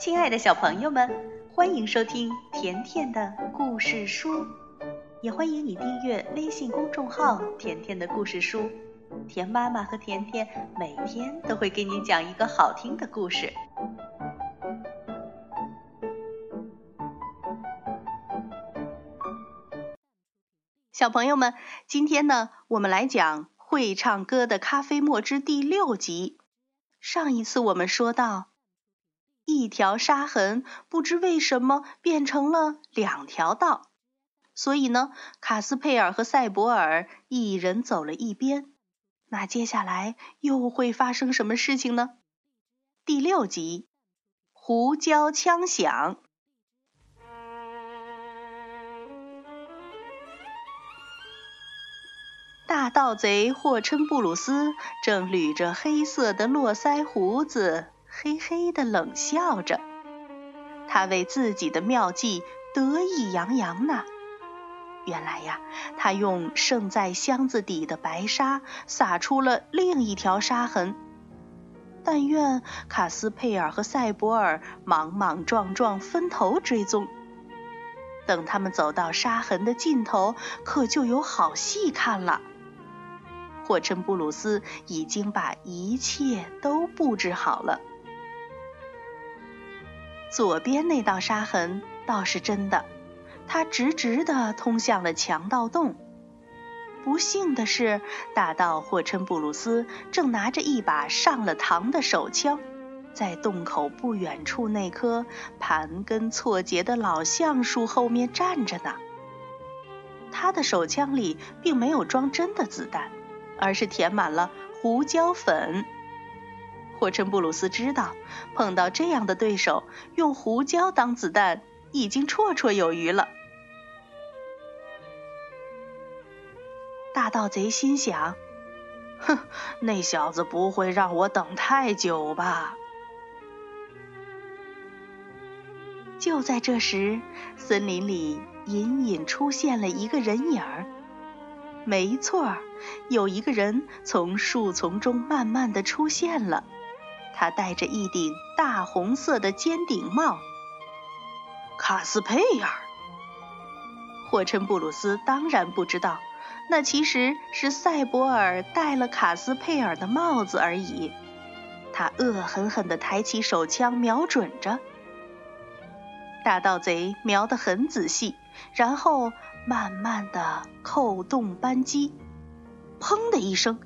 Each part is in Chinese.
亲爱的小朋友们，欢迎收听甜甜的故事书，也欢迎你订阅微信公众号“甜甜的故事书”。甜妈妈和甜甜每天都会给你讲一个好听的故事。小朋友们，今天呢，我们来讲《会唱歌的咖啡墨汁第六集。上一次我们说到。一条沙痕不知为什么变成了两条道，所以呢，卡斯佩尔和赛博尔一人走了一边。那接下来又会发生什么事情呢？第六集，胡椒枪响。大盗贼霍琛布鲁斯正捋着黑色的络腮胡子。嘿嘿的冷笑着，他为自己的妙计得意洋洋呢。原来呀，他用剩在箱子底的白沙撒出了另一条沙痕。但愿卡斯佩尔和塞博尔莽莽撞撞分头追踪，等他们走到沙痕的尽头，可就有好戏看了。霍琛布鲁斯已经把一切都布置好了。左边那道沙痕倒是真的，它直直地通向了强盗洞。不幸的是，大盗霍琛布鲁斯正拿着一把上了膛的手枪，在洞口不远处那棵盘根错节的老橡树后面站着呢。他的手枪里并没有装真的子弹，而是填满了胡椒粉。霍琛布鲁斯知道，碰到这样的对手，用胡椒当子弹已经绰绰有余了。大盗贼心想：“哼，那小子不会让我等太久吧？”就在这时，森林里隐隐出现了一个人影儿。没错，有一个人从树丛中慢慢的出现了。他戴着一顶大红色的尖顶帽。卡斯佩尔，霍琛布鲁斯当然不知道，那其实是塞博尔戴了卡斯佩尔的帽子而已。他恶狠狠地抬起手枪，瞄准着。大盗贼瞄得很仔细，然后慢慢地扣动扳机，砰的一声。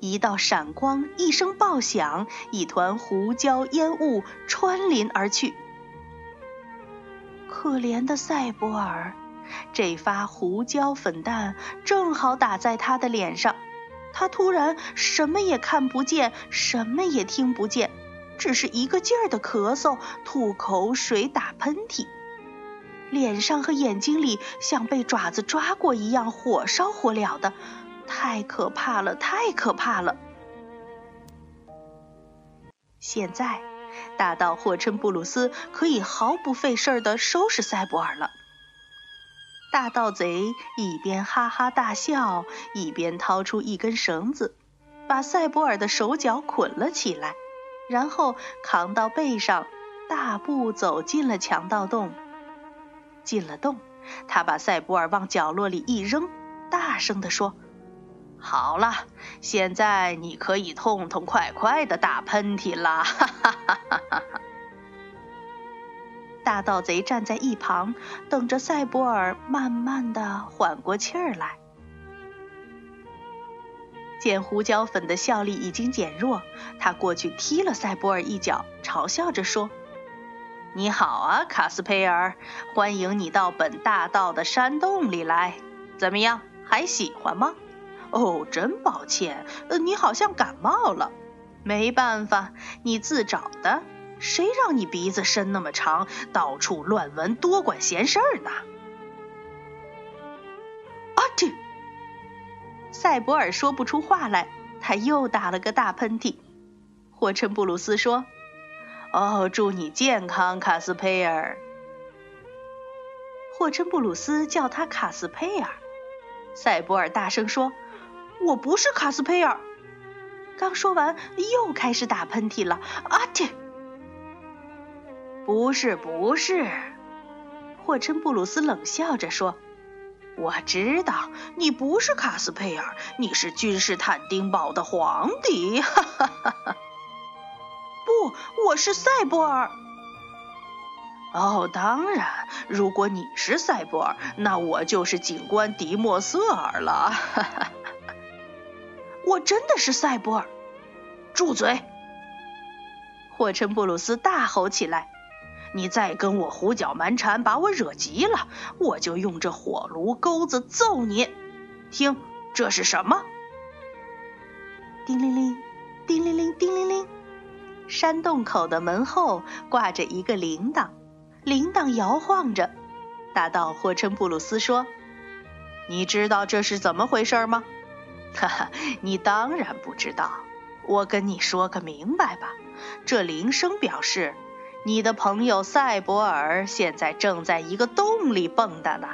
一道闪光，一声爆响，一团胡椒烟雾穿林而去。可怜的赛博尔，这发胡椒粉弹正好打在他的脸上，他突然什么也看不见，什么也听不见，只是一个劲儿的咳嗽、吐口水、打喷嚏，脸上和眼睛里像被爪子抓过一样，火烧火燎的。太可怕了！太可怕了！现在，大盗霍琛布鲁斯可以毫不费事儿地收拾塞博尔了。大盗贼一边哈哈大笑，一边掏出一根绳子，把塞博尔的手脚捆了起来，然后扛到背上，大步走进了强盗洞。进了洞，他把塞博尔往角落里一扔，大声地说。好了，现在你可以痛痛快快的打喷嚏啦！哈哈哈哈哈哈！大盗贼站在一旁，等着赛博尔慢慢的缓过气儿来。见胡椒粉的效力已经减弱，他过去踢了赛博尔一脚，嘲笑着说：“你好啊，卡斯佩尔，欢迎你到本大盗的山洞里来，怎么样，还喜欢吗？”哦，真抱歉，呃，你好像感冒了。没办法，你自找的。谁让你鼻子伸那么长，到处乱闻，多管闲事儿呢？啊嚏！赛博尔说不出话来，他又打了个大喷嚏。霍琛布鲁斯说：“哦，祝你健康，卡斯佩尔。”霍琛布鲁斯叫他卡斯佩尔。赛博尔大声说。我不是卡斯佩尔。刚说完，又开始打喷嚏了。啊嚏！不是，不是。霍琛布鲁斯冷笑着说：“我知道你不是卡斯佩尔，你是君士坦丁堡的皇帝。”哈哈哈哈不，我是赛博尔。哦，当然，如果你是赛博尔，那我就是警官迪莫瑟尔了。哈哈，我真的是赛博尔！住嘴！霍琛布鲁斯大吼起来：“你再跟我胡搅蛮缠，把我惹急了，我就用这火炉钩子揍你！听，这是什么？”叮铃铃，叮铃铃，叮铃铃，山洞口的门后挂着一个铃铛。铃铛摇晃着，大盗霍琛布鲁斯说：“你知道这是怎么回事吗？”“哈哈，你当然不知道。我跟你说个明白吧。这铃声表示，你的朋友赛博尔现在正在一个洞里蹦跶呢。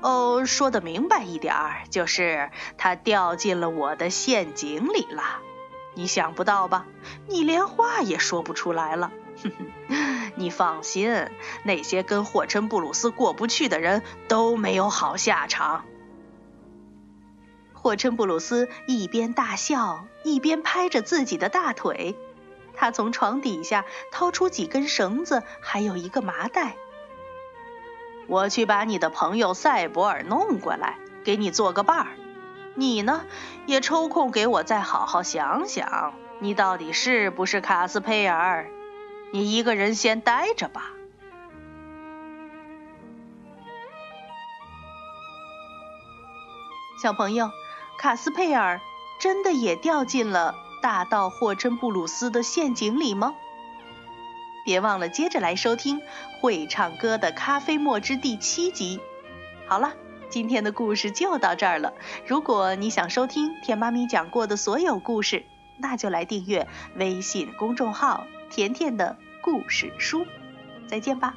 哦，说的明白一点儿，就是他掉进了我的陷阱里了。你想不到吧？你连话也说不出来了。”哼哼，你放心，那些跟霍琛布鲁斯过不去的人都没有好下场。霍琛布鲁斯一边大笑，一边拍着自己的大腿。他从床底下掏出几根绳子，还有一个麻袋。我去把你的朋友赛博尔弄过来，给你做个伴儿。你呢，也抽空给我再好好想想，你到底是不是卡斯佩尔？你一个人先待着吧，小朋友。卡斯佩尔真的也掉进了大盗霍真布鲁斯的陷阱里吗？别忘了接着来收听会唱歌的咖啡墨汁第七集。好了，今天的故事就到这儿了。如果你想收听甜妈咪讲过的所有故事，那就来订阅微信公众号“甜甜的”。故事书，再见吧。